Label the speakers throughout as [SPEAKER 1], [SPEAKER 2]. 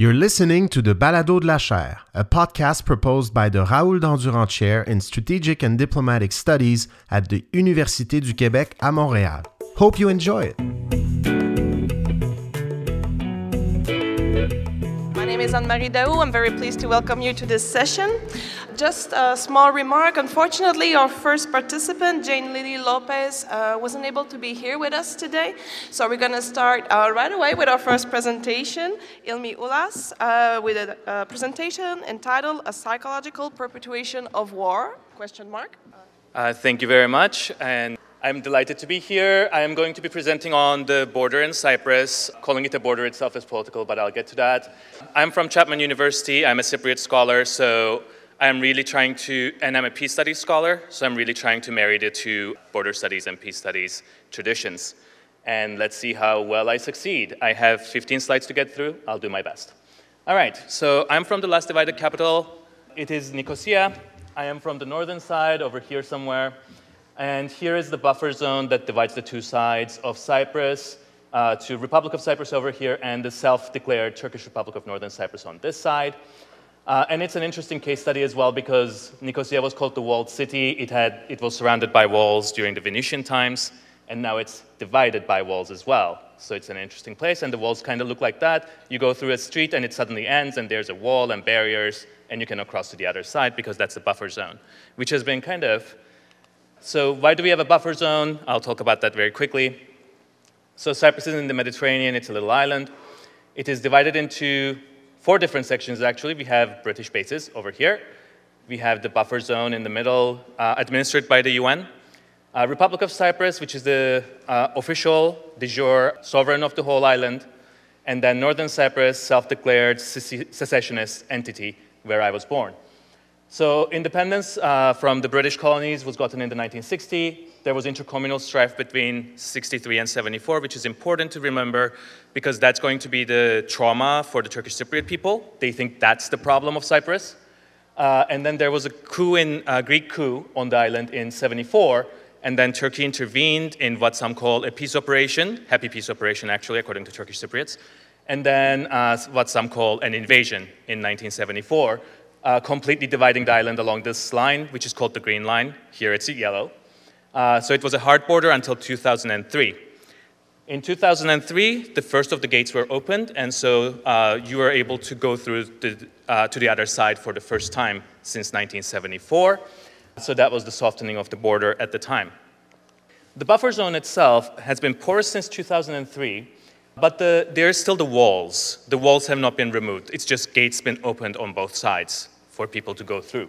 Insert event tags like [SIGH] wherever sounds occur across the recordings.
[SPEAKER 1] You're listening to the Balado de la Chaire, a podcast proposed by the Raoul Dandurand Chair in Strategic and Diplomatic Studies at the Université du Québec à Montréal. Hope you enjoy it.
[SPEAKER 2] Is Anne-Marie Daou. I'm very pleased to welcome you to this session. Just a small remark. Unfortunately, our first participant, Jane Lily Lopez, uh, wasn't able to be here with us today. So we're going to start uh, right away with our first presentation, Ilmi Ulas, uh, with a, a presentation entitled "A Psychological Perpetuation of War?" Question mark.
[SPEAKER 3] Uh, thank you very much, and I'm delighted to be here. I am going to be presenting on the border in Cyprus. Calling it a border itself is political, but I'll get to that. I'm from Chapman University. I'm a Cypriot scholar, so I'm really trying to, and I'm a peace studies scholar, so I'm really trying to marry the two border studies and peace studies traditions. And let's see how well I succeed. I have 15 slides to get through. I'll do my best. All right, so I'm from the last divided capital. It is Nicosia. I am from the northern side, over here somewhere. And here is the buffer zone that divides the two sides of Cyprus uh, to Republic of Cyprus over here and the self-declared Turkish Republic of Northern Cyprus on this side. Uh, and it's an interesting case study as well because Nicosia was called the walled city. It, had, it was surrounded by walls during the Venetian times, and now it's divided by walls as well. So it's an interesting place, and the walls kind of look like that. You go through a street, and it suddenly ends, and there's a wall and barriers, and you cannot cross to the other side because that's the buffer zone, which has been kind of. So, why do we have a buffer zone? I'll talk about that very quickly. So, Cyprus is in the Mediterranean, it's a little island. It is divided into four different sections actually. We have British bases over here. We have the buffer zone in the middle, uh, administered by the UN. Uh, Republic of Cyprus, which is the uh, official de jure sovereign of the whole island. And then Northern Cyprus, self declared secessionist entity where I was born. So, independence uh, from the British colonies was gotten in the 1960s there was intercommunal strife between 63 and 74, which is important to remember because that's going to be the trauma for the Turkish Cypriot people. They think that's the problem of Cyprus. Uh, and then there was a coup in uh, Greek coup on the island in 74, and then Turkey intervened in what some call a peace operation, happy peace operation actually, according to Turkish Cypriots, and then uh, what some call an invasion in 1974, uh, completely dividing the island along this line, which is called the Green Line. Here it's yellow. Uh, so it was a hard border until 2003. In 2003, the first of the gates were opened, and so uh, you were able to go through the, uh, to the other side for the first time since 1974. So that was the softening of the border at the time. The buffer zone itself has been porous since 2003, but the, there are still the walls. The walls have not been removed. It's just gates been opened on both sides for people to go through.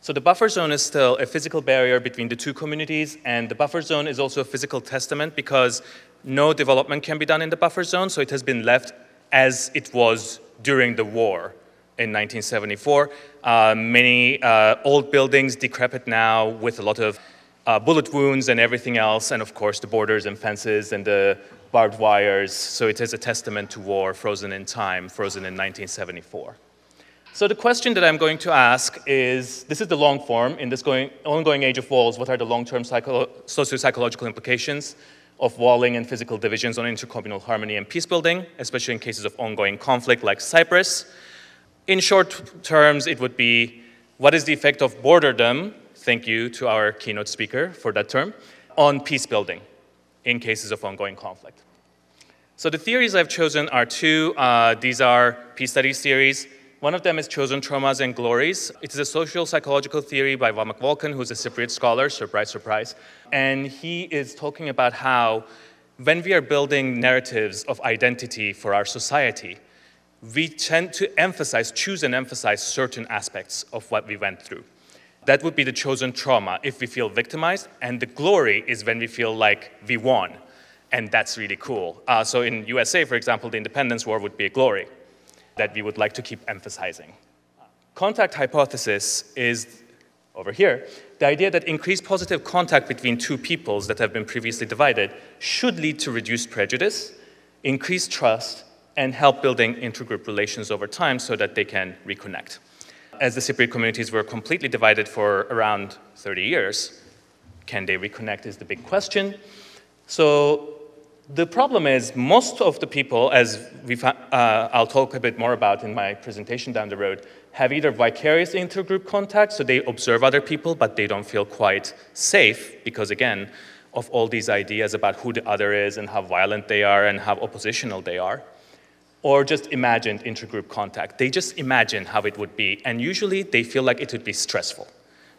[SPEAKER 3] So the buffer zone is still a physical barrier between the two communities, and the buffer zone is also a physical testament because no development can be done in the buffer zone, so it has been left as it was during the war in 1974. Uh, many uh, old buildings, decrepit now, with a lot of uh, bullet wounds and everything else, and of course the borders and fences and the barbed wires. So it is a testament to war frozen in time, frozen in 1974. So the question that I'm going to ask is, this is the long form, in this going, ongoing age of walls, what are the long-term psycho- socio-psychological implications of walling and physical divisions on intercommunal harmony and peace building, especially in cases of ongoing conflict like Cyprus? In short terms, it would be, what is the effect of borderdom, thank you to our keynote speaker for that term, on peace building in cases of ongoing conflict? So the theories I've chosen are two. Uh, these are peace studies theories. One of them is Chosen Traumas and Glories. It is a social psychological theory by Vamik Volkan, who's a Cypriot scholar, surprise, surprise. And he is talking about how when we are building narratives of identity for our society, we tend to emphasize, choose and emphasize certain aspects of what we went through. That would be the chosen trauma if we feel victimized, and the glory is when we feel like we won, and that's really cool. Uh, so in USA, for example, the Independence War would be a glory that we would like to keep emphasizing. Contact hypothesis is over here the idea that increased positive contact between two peoples that have been previously divided should lead to reduced prejudice, increased trust, and help building intergroup relations over time so that they can reconnect. As the Cypriot communities were completely divided for around 30 years, can they reconnect is the big question. So The problem is, most of the people, as uh, I'll talk a bit more about in my presentation down the road, have either vicarious intergroup contact, so they observe other people, but they don't feel quite safe because, again, of all these ideas about who the other is and how violent they are and how oppositional they are, or just imagined intergroup contact. They just imagine how it would be, and usually they feel like it would be stressful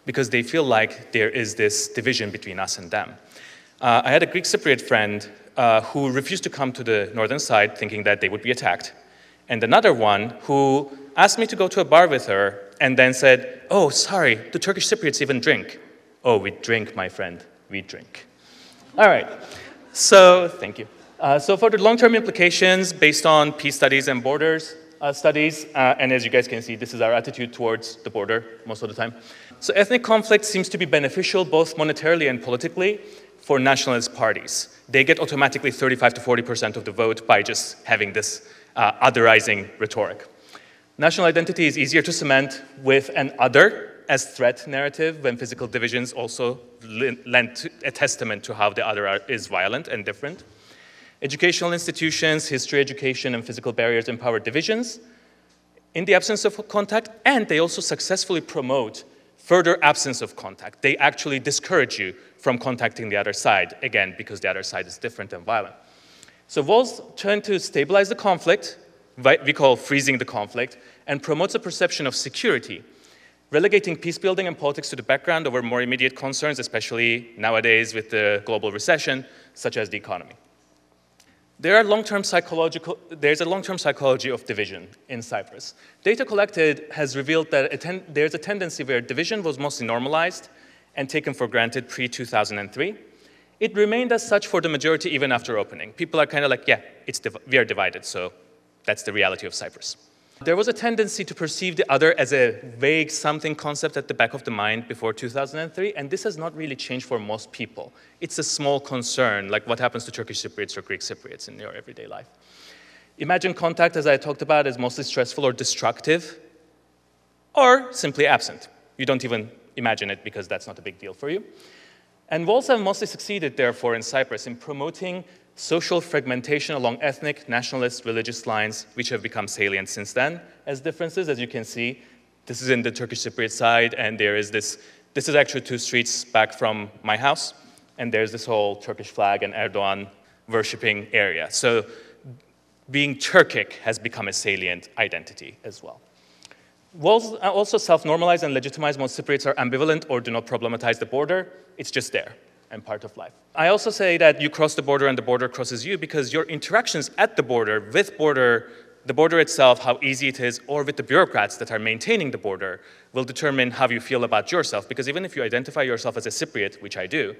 [SPEAKER 3] because they feel like there is this division between us and them. Uh, I had a Greek Cypriot friend uh, who refused to come to the northern side thinking that they would be attacked, and another one who asked me to go to a bar with her and then said, Oh, sorry, the Turkish Cypriots even drink. Oh, we drink, my friend, we drink. All right, so thank you. Uh, so, for the long term implications based on peace studies and borders uh, studies, uh, and as you guys can see, this is our attitude towards the border most of the time. So, ethnic conflict seems to be beneficial both monetarily and politically for nationalist parties. They get automatically 35 to 40% of the vote by just having this uh, otherizing rhetoric. National identity is easier to cement with an other as threat narrative when physical divisions also lend a testament to how the other is violent and different. Educational institutions, history education, and physical barriers empower divisions in the absence of contact, and they also successfully promote further absence of contact. They actually discourage you from contacting the other side, again, because the other side is different and violent. So walls tend to stabilize the conflict, we call freezing the conflict, and promotes a perception of security, relegating peace building and politics to the background over more immediate concerns, especially nowadays with the global recession, such as the economy. There are long-term psychological, there's a long-term psychology of division in Cyprus. Data collected has revealed that there's a tendency where division was mostly normalized and taken for granted pre-2003. It remained as such for the majority even after opening. People are kind of like, yeah, it's we are divided, so that's the reality of Cyprus. There was a tendency to perceive the other as a vague something concept at the back of the mind before 2003, and this has not really changed for most people. It's a small concern, like what happens to Turkish Cypriots or Greek Cypriots in your everyday life. Imagine contact, as I talked about, as mostly stressful or destructive, or simply absent. You don't even imagine it because that's not a big deal for you. And walls have mostly succeeded, therefore, in Cyprus in promoting social fragmentation along ethnic, nationalist, religious lines, which have become salient since then as differences. As you can see, this is in the Turkish Cypriot side, and there is this, this is actually two streets back from my house, and there's this whole Turkish flag and Erdogan worshipping area. So being Turkic has become a salient identity as well. Walls also self normalize and legitimize most Cypriots are ambivalent or do not problematize the border. It's just there and part of life. I also say that you cross the border and the border crosses you because your interactions at the border, with border, the border itself, how easy it is, or with the bureaucrats that are maintaining the border, will determine how you feel about yourself. Because even if you identify yourself as a Cypriot, which I do,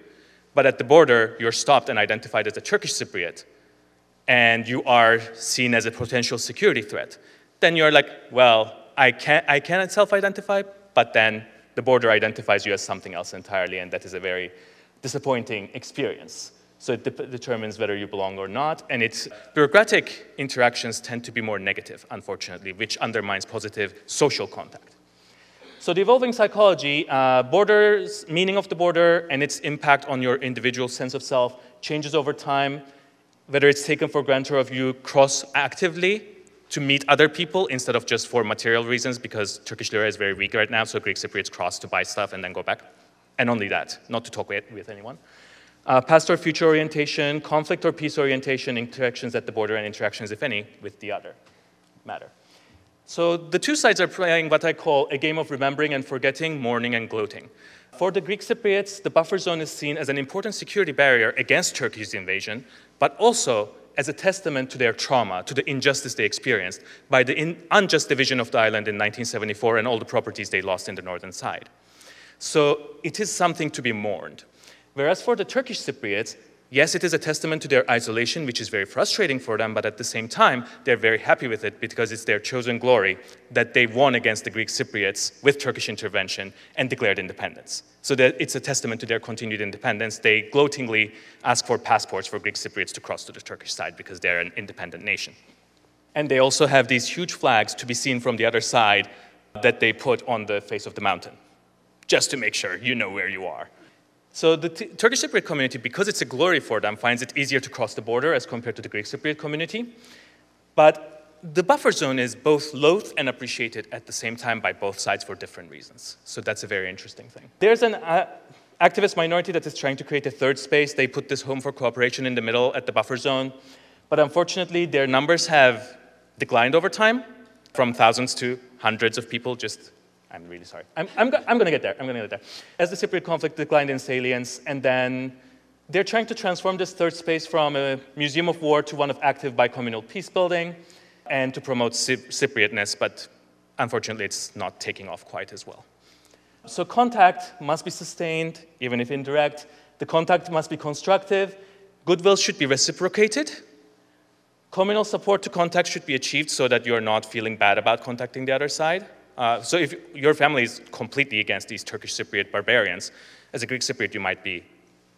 [SPEAKER 3] but at the border you're stopped and identified as a Turkish Cypriot, and you are seen as a potential security threat, then you're like, well, I can't, I cannot self-identify, but then the border identifies you as something else entirely, and that is a very disappointing experience. So it de- determines whether you belong or not. And its bureaucratic interactions tend to be more negative, unfortunately, which undermines positive social contact. So the evolving psychology, uh, borders, meaning of the border, and its impact on your individual sense of self changes over time. Whether it's taken for granted or if you cross actively to meet other people instead of just for material reasons, because Turkish lira is very weak right now, so Greek Cypriots cross to buy stuff and then go back and only that, not to talk with, with anyone. Uh, past or future orientation, conflict or peace orientation, interactions at the border, and interactions, if any, with the other matter. So the two sides are playing what I call a game of remembering and forgetting, mourning and gloating. For the Greek Cypriots, the buffer zone is seen as an important security barrier against Turkey's invasion, but also as a testament to their trauma, to the injustice they experienced by the in- unjust division of the island in 1974 and all the properties they lost in the northern side. So it is something to be mourned. Whereas for the Turkish Cypriots, yes, it is a testament to their isolation, which is very frustrating for them, but at the same time, they're very happy with it because it's their chosen glory that they won against the Greek Cypriots with Turkish intervention and declared independence. So that it's a testament to their continued independence. They gloatingly ask for passports for Greek Cypriots to cross to the Turkish side because they're an independent nation. And they also have these huge flags to be seen from the other side that they put on the face of the mountain just to make sure you know where you are. So the t- Turkish Cypriot community, because it's a glory for them, finds it easier to cross the border as compared to the Greek Cypriot community. But the buffer zone is both loathed and appreciated at the same time by both sides for different reasons. So that's a very interesting thing. There's an uh, activist minority that is trying to create a third space. They put this home for cooperation in the middle at the buffer zone. But unfortunately, their numbers have declined over time from thousands to hundreds of people just I'm really sorry. I'm, I'm, I'm going to get there. I'm going to get there. As the Cypriot conflict declined in salience, and then they're trying to transform this third space from a museum of war to one of active bicommunal peace building and to promote Cypriotness, but unfortunately, it's not taking off quite as well. So, contact must be sustained, even if indirect. The contact must be constructive. Goodwill should be reciprocated. Communal support to contact should be achieved so that you're not feeling bad about contacting the other side. Uh, so if your family is completely against these Turkish Cypriot barbarians, as a Greek Cypriot, you might be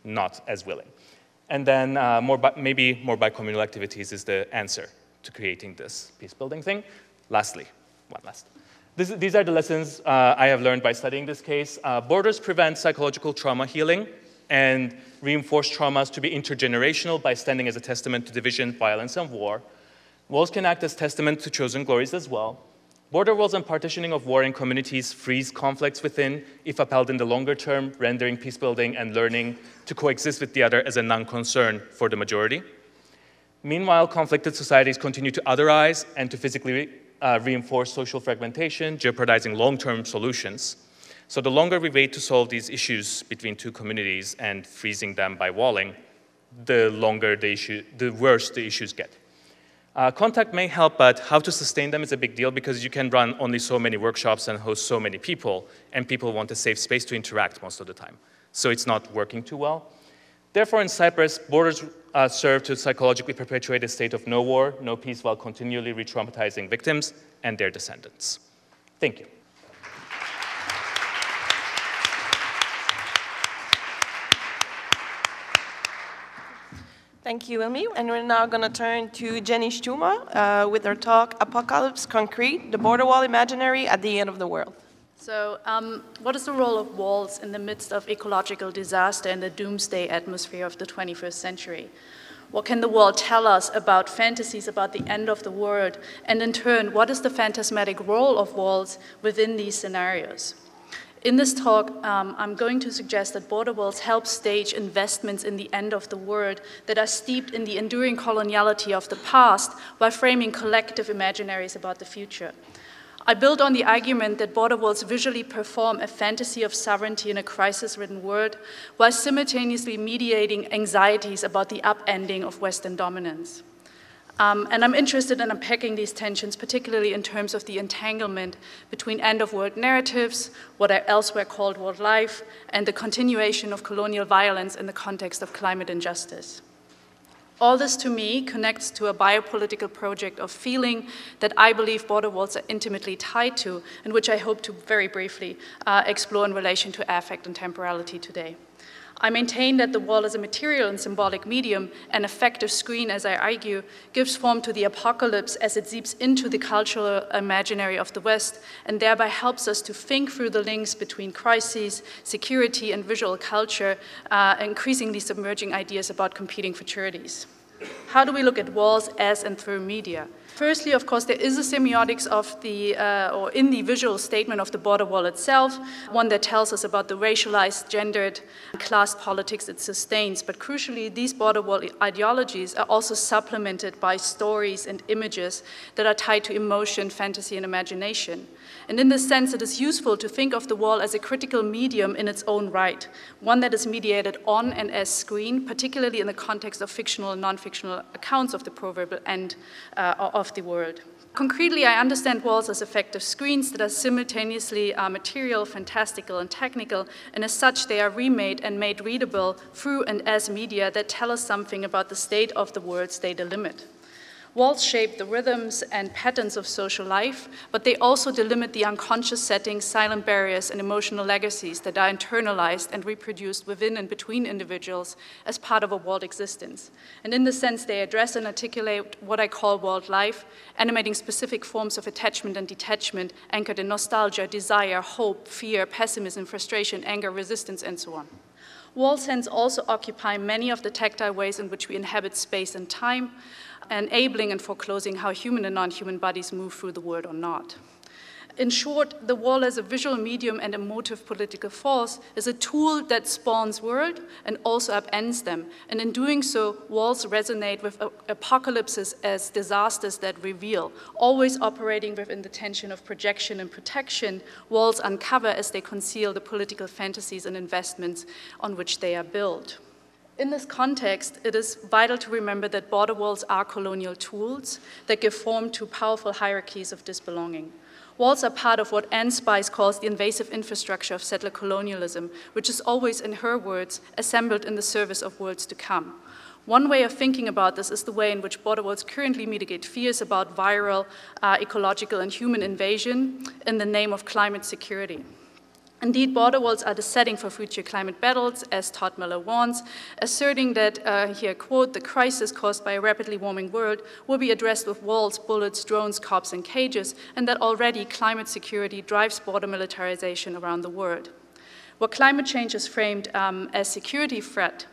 [SPEAKER 3] not as willing. And then uh, more bi- maybe more bicommunal activities is the answer to creating this peace building thing. Lastly, one last. This, these are the lessons uh, I have learned by studying this case. Uh, borders prevent psychological trauma healing and reinforce traumas to be intergenerational by standing as a testament to division, violence, and war. Walls can act as testament to chosen glories as well. Border walls and partitioning of warring communities freeze conflicts within, if upheld in the longer term, rendering peacebuilding and learning to coexist with the other as a non concern for the majority. Meanwhile, conflicted societies continue to otherize and to physically uh, reinforce social fragmentation, jeopardizing long term solutions. So, the longer we wait to solve these issues between two communities and freezing them by walling, the longer the issue, the worse the issues get. Uh, contact may help, but how to sustain them is a big deal because you can run only so many workshops and host so many people, and people want a safe space to interact most of the time. So it's not working too well. Therefore, in Cyprus, borders uh, serve to psychologically perpetuate a state of no war, no peace, while continually re traumatizing victims and their descendants. Thank you.
[SPEAKER 2] Thank you, Ilmi. And we're now going to turn to Jenny Stümer uh, with her talk, Apocalypse Concrete, the border wall imaginary at the end of the world.
[SPEAKER 4] So, um, what is the role of walls in the midst of ecological disaster and the doomsday atmosphere of the 21st century? What can the wall tell us about fantasies about the end of the world? And in turn, what is the phantasmatic role of walls within these scenarios? In this talk, um, I'm going to suggest that border walls help stage investments in the end of the world that are steeped in the enduring coloniality of the past while framing collective imaginaries about the future. I build on the argument that border walls visually perform a fantasy of sovereignty in a crisis ridden world while simultaneously mediating anxieties about the upending of Western dominance. Um, and I'm interested in unpacking these tensions, particularly in terms of the entanglement between end of world narratives, what are elsewhere called walled life, and the continuation of colonial violence in the context of climate injustice. All this to me connects to a biopolitical project of feeling that I believe border walls are intimately tied to, and which I hope to very briefly uh, explore in relation to affect and temporality today. I maintain that the wall as a material and symbolic medium, an effective screen, as I argue, gives form to the apocalypse as it seeps into the cultural imaginary of the West and thereby helps us to think through the links between crises, security, and visual culture, uh, increasingly submerging ideas about competing futurities. How do we look at walls as and through media? Firstly, of course, there is a semiotics of the, uh, or in the visual statement of the border wall itself, one that tells us about the racialized, gendered, class politics it sustains. But crucially, these border wall ideologies are also supplemented by stories and images that are tied to emotion, fantasy, and imagination. And in this sense, it is useful to think of the wall as a critical medium in its own right, one that is mediated on and as screen, particularly in the context of fictional and non fictional accounts of the proverbial end uh, of the world. Concretely, I understand walls as effective screens that are simultaneously uh, material, fantastical, and technical, and as such, they are remade and made readable through and as media that tell us something about the state of the worlds they delimit. Walls shape the rhythms and patterns of social life, but they also delimit the unconscious settings, silent barriers, and emotional legacies that are internalized and reproduced within and between individuals as part of a walled existence. And in this sense, they address and articulate what I call walled life, animating specific forms of attachment and detachment anchored in nostalgia, desire, hope, fear, pessimism, frustration, anger, resistance, and so on. Walls hence also occupy many of the tactile ways in which we inhabit space and time, enabling and foreclosing how human and non-human bodies move through the world or not. In short, the wall as a visual medium and a motive political force is a tool that spawns world and also upends them. And in doing so, walls resonate with apocalypses as disasters that reveal. Always operating within the tension of projection and protection, walls uncover as they conceal the political fantasies and investments on which they are built. In this context, it is vital to remember that border walls are colonial tools that give form to powerful hierarchies of disbelonging. Walls are part of what Anne Spice calls the invasive infrastructure of settler colonialism, which is always, in her words, assembled in the service of worlds to come. One way of thinking about this is the way in which border walls currently mitigate fears about viral, uh, ecological, and human invasion in the name of climate security. Indeed, border walls are the setting for future climate battles, as Todd Miller warns, asserting that, uh, here quote, the crisis caused by a rapidly warming world will be addressed with walls, bullets, drones, cops, and cages, and that already climate security drives border militarization around the world. Where climate change is framed um, as security threat,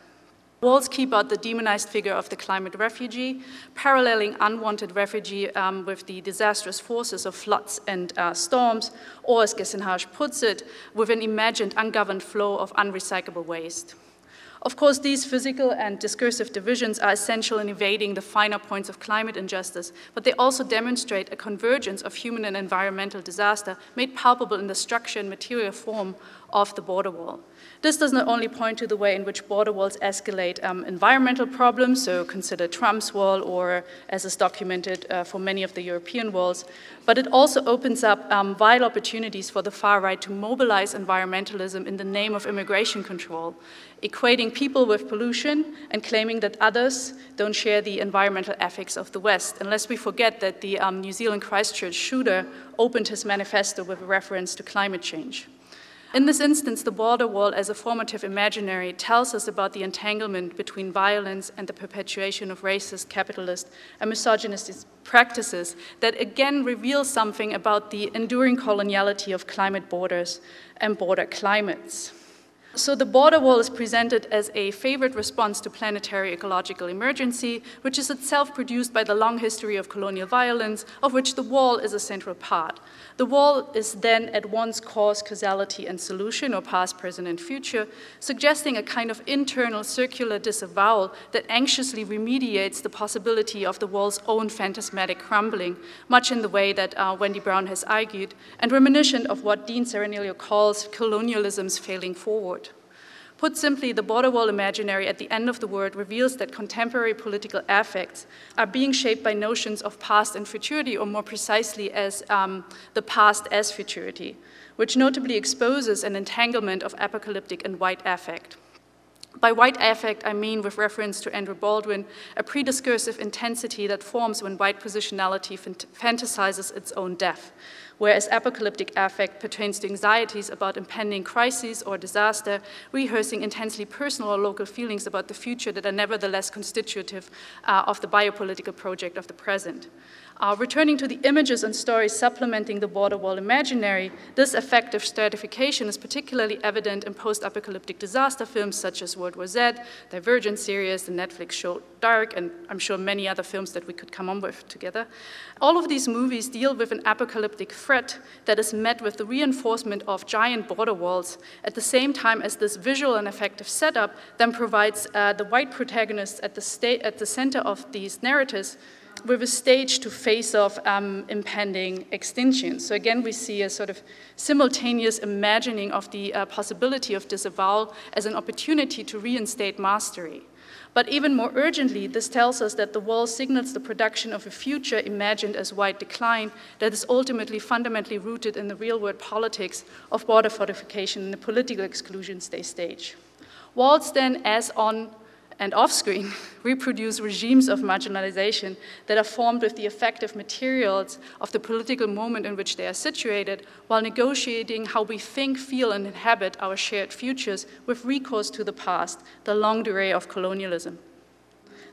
[SPEAKER 4] Walls keep out the demonized figure of the climate refugee, paralleling unwanted refugee um, with the disastrous forces of floods and uh, storms, or as Gessenhardt puts it, with an imagined ungoverned flow of unrecyclable waste. Of course, these physical and discursive divisions are essential in evading the finer points of climate injustice, but they also demonstrate a convergence of human and environmental disaster made palpable in the structure and material form of the border wall. This does not only point to the way in which border walls escalate um, environmental problems, so consider Trump's wall or as is documented uh, for many of the European walls, but it also opens up um, vile opportunities for the far right to mobilize environmentalism in the name of immigration control, equating people with pollution and claiming that others don't share the environmental ethics of the West. Unless we forget that the um, New Zealand Christchurch shooter opened his manifesto with a reference to climate change. In this instance, the border wall as a formative imaginary tells us about the entanglement between violence and the perpetuation of racist, capitalist, and misogynist practices that again reveal something about the enduring coloniality of climate borders and border climates. So the border wall is presented as a favored response to planetary ecological emergency, which is itself produced by the long history of colonial violence, of which the wall is a central part. The wall is then at once cause, causality, and solution, or past, present, and future, suggesting a kind of internal circular disavowal that anxiously remediates the possibility of the wall's own phantasmatic crumbling, much in the way that uh, Wendy Brown has argued, and reminiscent of what Dean Saranillio calls colonialism's failing forward. Put simply, the border wall imaginary at the end of the word reveals that contemporary political affects are being shaped by notions of past and futurity, or more precisely, as um, the past as futurity, which notably exposes an entanglement of apocalyptic and white affect. By white affect, I mean, with reference to Andrew Baldwin, a prediscursive intensity that forms when white positionality fantasizes its own death, whereas apocalyptic affect pertains to anxieties about impending crises or disaster, rehearsing intensely personal or local feelings about the future that are nevertheless constitutive uh, of the biopolitical project of the present. Uh, returning to the images and stories supplementing the border wall imaginary, this affective stratification is particularly evident in post apocalyptic disaster films such as World War Z, Divergent series, the Netflix show Dark, and I'm sure many other films that we could come on with together. All of these movies deal with an apocalyptic threat that is met with the reinforcement of giant border walls at the same time as this visual and affective setup then provides uh, the white protagonists at the, at the center of these narratives with a stage to face off um, impending extinction. So again, we see a sort of simultaneous imagining of the uh, possibility of disavowal as an opportunity to reinstate mastery. But even more urgently, this tells us that the wall signals the production of a future imagined as white decline that is ultimately fundamentally rooted in the real world politics of border fortification and the political exclusions they stage. Walls then, as on and off-screen [LAUGHS] reproduce regimes of marginalization that are formed with the effective materials of the political moment in which they are situated, while negotiating how we think, feel, and inhabit our shared futures with recourse to the past, the long durée of colonialism.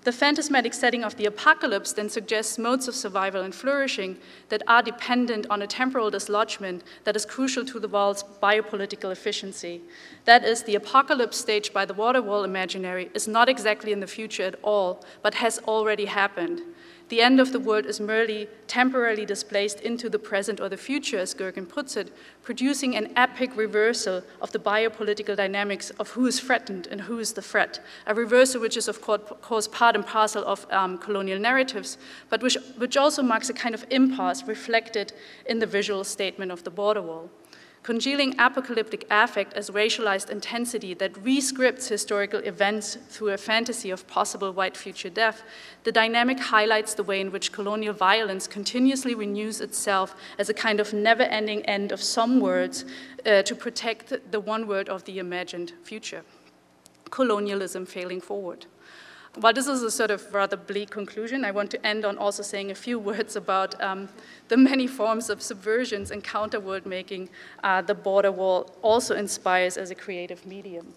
[SPEAKER 4] The phantasmatic setting of the apocalypse then suggests modes of survival and flourishing that are dependent on a temporal dislodgement that is crucial to the wall's biopolitical efficiency. That is, the apocalypse staged by the water wall imaginary is not exactly in the future at all, but has already happened. The end of the world is merely temporarily displaced into the present or the future, as Gergen puts it, producing an epic reversal of the biopolitical dynamics of who is threatened and who is the threat. A reversal which is, of course, part and parcel of um, colonial narratives, but which, which also marks a kind of impasse reflected in the visual statement of the border wall congealing apocalyptic affect as racialized intensity that rescripts historical events through a fantasy of possible white future death, the dynamic highlights the way in which colonial violence continuously renews itself as a kind of never ending end of some words uh, to protect the one word of the imagined future colonialism failing forward. While this is a sort of rather bleak conclusion, I want to end on also saying a few [LAUGHS] words about um, the many forms of subversions and counter world making uh, the border wall also inspires as a creative medium.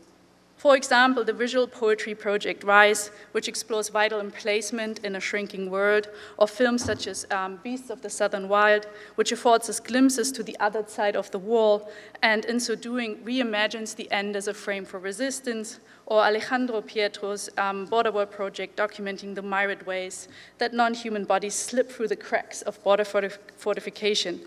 [SPEAKER 4] For example, the visual poetry project Rise, which explores vital emplacement in a shrinking world, or films such as um, Beasts of the Southern Wild, which affords us glimpses to the other side of the wall, and in so doing reimagines the end as a frame for resistance, or Alejandro Prieto's um, Border Wall project documenting the myriad ways that non-human bodies slip through the cracks of border fortif fortification,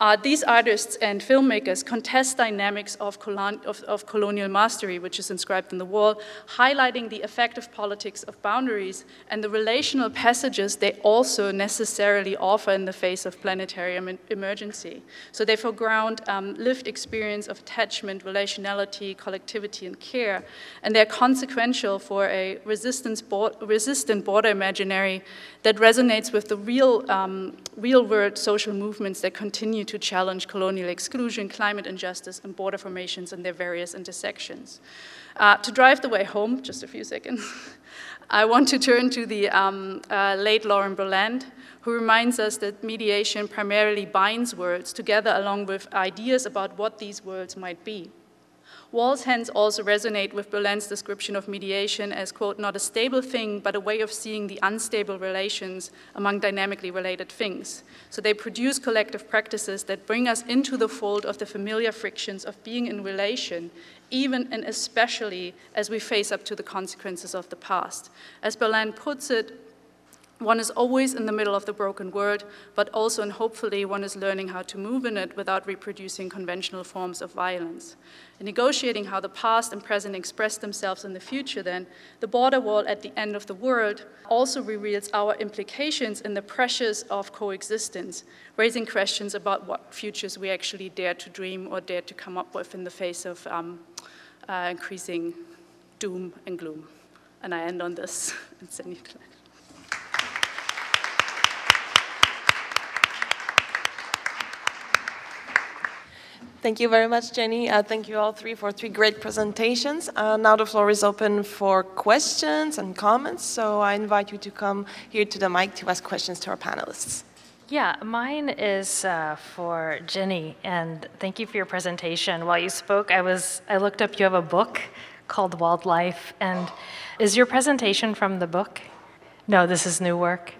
[SPEAKER 4] uh, these artists and filmmakers contest dynamics of, colon of, of, colonial mastery, which is inscribed in the wall, highlighting the effective politics of boundaries and the relational passages they also necessarily offer in the face of planetary em emergency. So they foreground um, lived experience of attachment, relationality, collectivity, and care, and they're consequential for a bo resistant border imaginary that resonates with the real, um, real world social movements that continue to challenge colonial exclusion, climate injustice, and border formations in their various intersections. Uh, to drive the way home, just a few seconds, [LAUGHS] I want to turn to the um, uh, late Lauren Berlant, who reminds us that mediation primarily binds words together along with ideas about what these words might be. Walls hence also resonate with Berlant's description of mediation as, quote, not a stable thing, but a way of seeing the unstable relations among dynamically related things. So they produce collective practices that bring us into the fold of the familiar frictions of being in relation, even and especially as we face up to the consequences of the past. As Berlant puts it, one is always in the middle of the broken world, but also and hopefully one is learning how to move in it without reproducing conventional forms of violence. In negotiating how the past and present express themselves in the future, then, the border wall at the end of the world also reveals our implications in the pressures of coexistence, raising questions about what futures we actually dare to dream or dare to come up with in the face of um, uh, increasing doom and gloom. And I end on this [LAUGHS] and send you to
[SPEAKER 2] Thank you very much, Jenny. Uh, thank you all three for three great presentations. Uh, now the floor is open for questions and comments, so I invite you to come here to the mic to ask questions to our panelists.
[SPEAKER 5] Yeah, mine is uh, for Jenny, and thank you for your presentation. While you spoke, I was I looked up. You have a book called Wildlife, and is your presentation from the book? No, this is new work.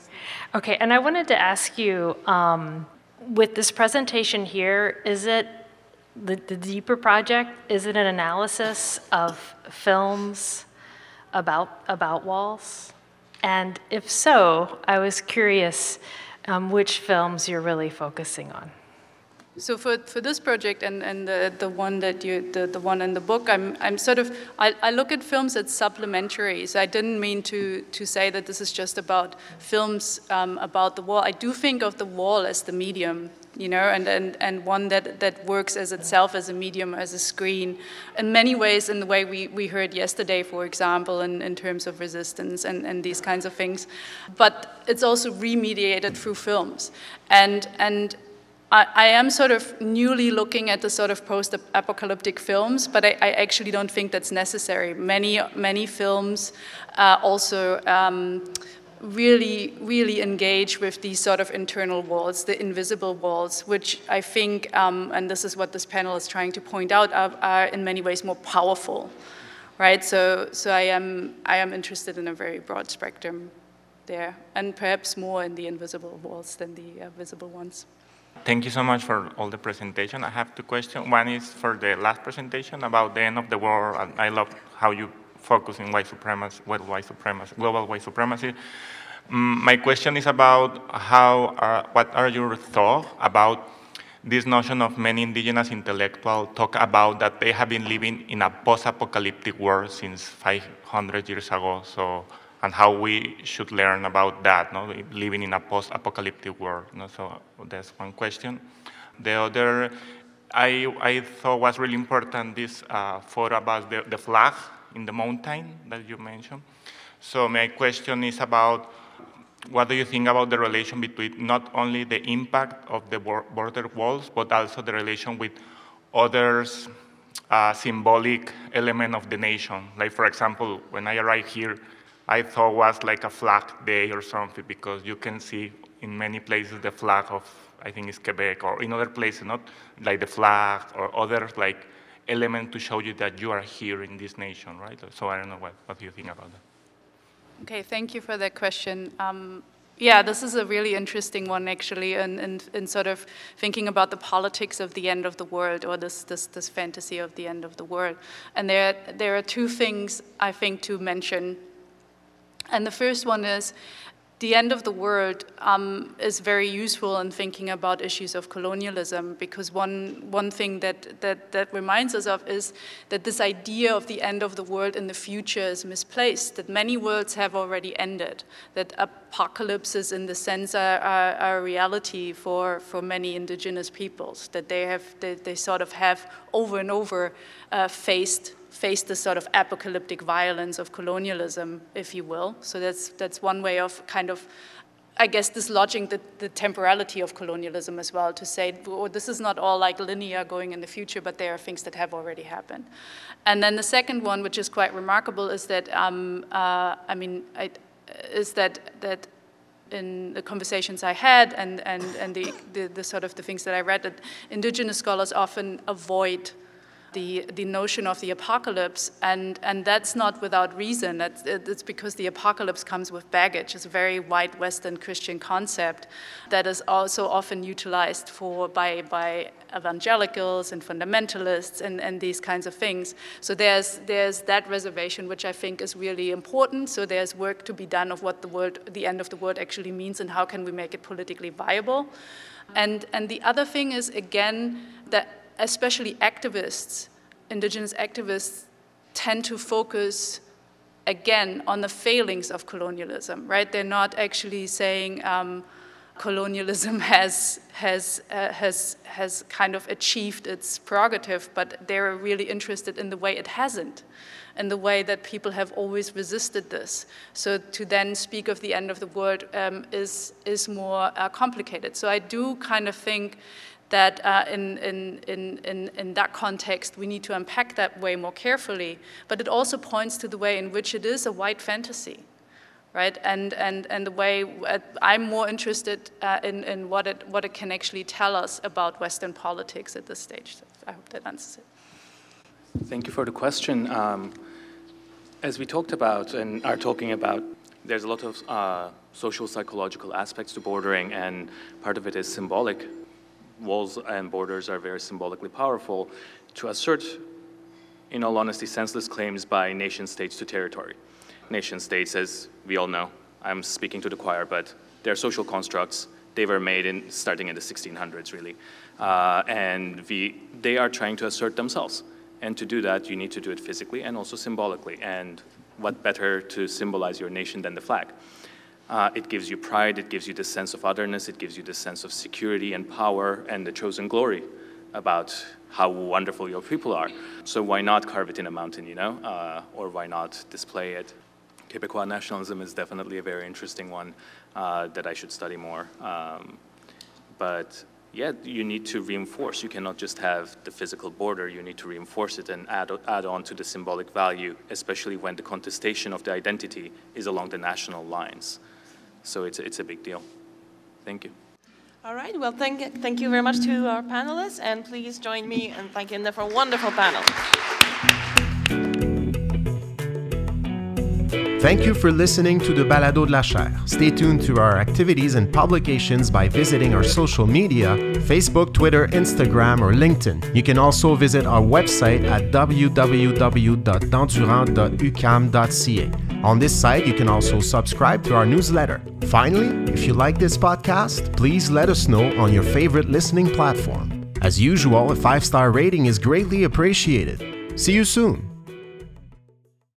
[SPEAKER 5] Okay, and I wanted to ask you, um, with this presentation here, is it the, the deeper project, is it an analysis of films about, about walls? And if so, I was curious um, which films you're really focusing on.
[SPEAKER 4] So for, for this project and, and the, the one that you the, the one in the book, I'm, I'm sort of I, I look at films as supplementary. So I didn't mean to to say that this is just about films um, about the wall. I do think of the wall as the medium you know, and, and, and one that, that works as itself as a medium, as a screen, in many ways in the way we, we heard yesterday, for example, in, in terms of resistance and, and these kinds of things. But it's also remediated through films. And, and I, I am sort of newly looking at the sort of post-apocalyptic films, but I, I, actually don't think that's necessary. Many, many films uh, also um, really, really engage with these sort of internal walls, the invisible walls, which I think, um, and this is what this panel is trying to point out, are, are in many ways more powerful right? So, so I, am, I am interested in a very broad spectrum there, and perhaps more in the invisible walls than the uh, visible ones.
[SPEAKER 6] Thank you so much for all the presentation. I have two questions. One is for the last presentation about the end of the world. And I love how you focus in white supremacy, white supremacy, global white supremacy. Um, my question is about how, uh, what are your thoughts about this notion of many indigenous intellectuals talk about that they have been living in a post-apocalyptic world since 500 years ago. So and how we should learn about that, no? living in a post-apocalyptic world. No? So that's one question. The other, I, I thought was really important this uh, photo about the, the flag in the mountain that you mentioned. So my question is about what do you think about the relation between not only the impact of the border walls, but also the relation with others uh, symbolic element of the nation. Like for example, when I arrived here, I thought was like a flag day or something because you can see in many places the flag of I think it's Quebec or in other places, not like the flag or other like element to show you that you are here in this nation, right? So I don't know what, what do you think about that?
[SPEAKER 4] Okay, thank you for that question. Um, yeah, this is a really interesting one, actually, in, in, sort of thinking about the politics of the end of the world or this, this, this fantasy of the end of the world. And there, there are two things I think to mention and the first one is the end of the world um, is very useful in thinking about issues of colonialism because one, one thing that, that, that reminds us of is that this idea of the end of the world in the future is misplaced, that many worlds have already ended, that apocalypses in the sense are, are, are a reality for, for many indigenous peoples, that they, have, they, they sort of have over and over uh, faced face the sort of apocalyptic violence of colonialism, if you will. So that's, that's one way of kind of, I guess, dislodging the, the temporality of colonialism as well, to say, well, this is not all like linear going in the future, but there are things that have already happened. And then the second one, which is quite remarkable, is that, um, uh, I mean, I, is that, that in the conversations I had and, and, and the, the, the, sort of the things that I read, that indigenous scholars often avoid the, the notion of the apocalypse, and, and that's not without reason. It's, it's because the apocalypse comes with baggage. It's a very white Western Christian concept that is also often utilized for, by, by evangelicals and fundamentalists and, and these kinds of things. So there's, there's that reservation, which I think is really important. So there's work to be done of what the, word, the end of the world actually means and how can we make it politically viable. And, and the other thing is, again, that especially activists, indigenous activists, tend to focus again on the failings of colonialism, right? They're not actually saying um, colonialism [LAUGHS] has, has, uh, has, has kind of achieved its prerogative, but they're really interested in the way it hasn't, in the way that people have always resisted this. So to then speak of the end of the world um, is, is more uh, complicated. So I do kind of think that uh, in, in, in, in, that context, we need to unpack that way more carefully. But it also points to the way in which it is a white fantasy, right? And, and, and the way uh, I'm more interested uh, in, in what, it, what it can actually tell us about Western politics at this stage. So I hope that answers it.
[SPEAKER 3] Thank you for the question. Um, as we talked about and are talking about, there's a lot of uh, social psychological aspects to bordering, and part of it is symbolic walls and borders are very symbolically powerful to assert, in all honesty, senseless claims by nation states to territory. Nation states, as we all know, I'm speaking to the choir, but they're social constructs. They were made in, starting in the 1600s, really. Uh, and we, they are trying to assert themselves. And to do that, you need to do it physically and also symbolically. And what better to symbolize your nation than the flag? Uh, it gives you pride, it gives you the sense of otherness, it gives you the sense of security and power and the chosen glory about how wonderful your people are. So why not carve it in a mountain, you know? Uh, or why not display it? Quebecois nationalism is definitely a very interesting one uh, that I should study more. Um, but yeah, you need to reinforce. You cannot just have the physical border. You need to reinforce it and add, add on to the symbolic value, especially when the contestation of the identity is along the national lines. So it's, it's a big deal. Thank you.
[SPEAKER 2] All right. Well, thank, thank you very much to our panelists, and please join me in thanking them for a wonderful panel.
[SPEAKER 1] Thank you for listening to the Balado de la Chaire. Stay tuned to our activities and publications by visiting our social media Facebook, Twitter, Instagram, or LinkedIn. You can also visit our website at www.dandurand.uqam.ca. On this site, you can also subscribe to our newsletter. Finally, if you like this podcast, please let us know on your favorite listening platform. As usual, a five star rating is greatly appreciated. See you soon.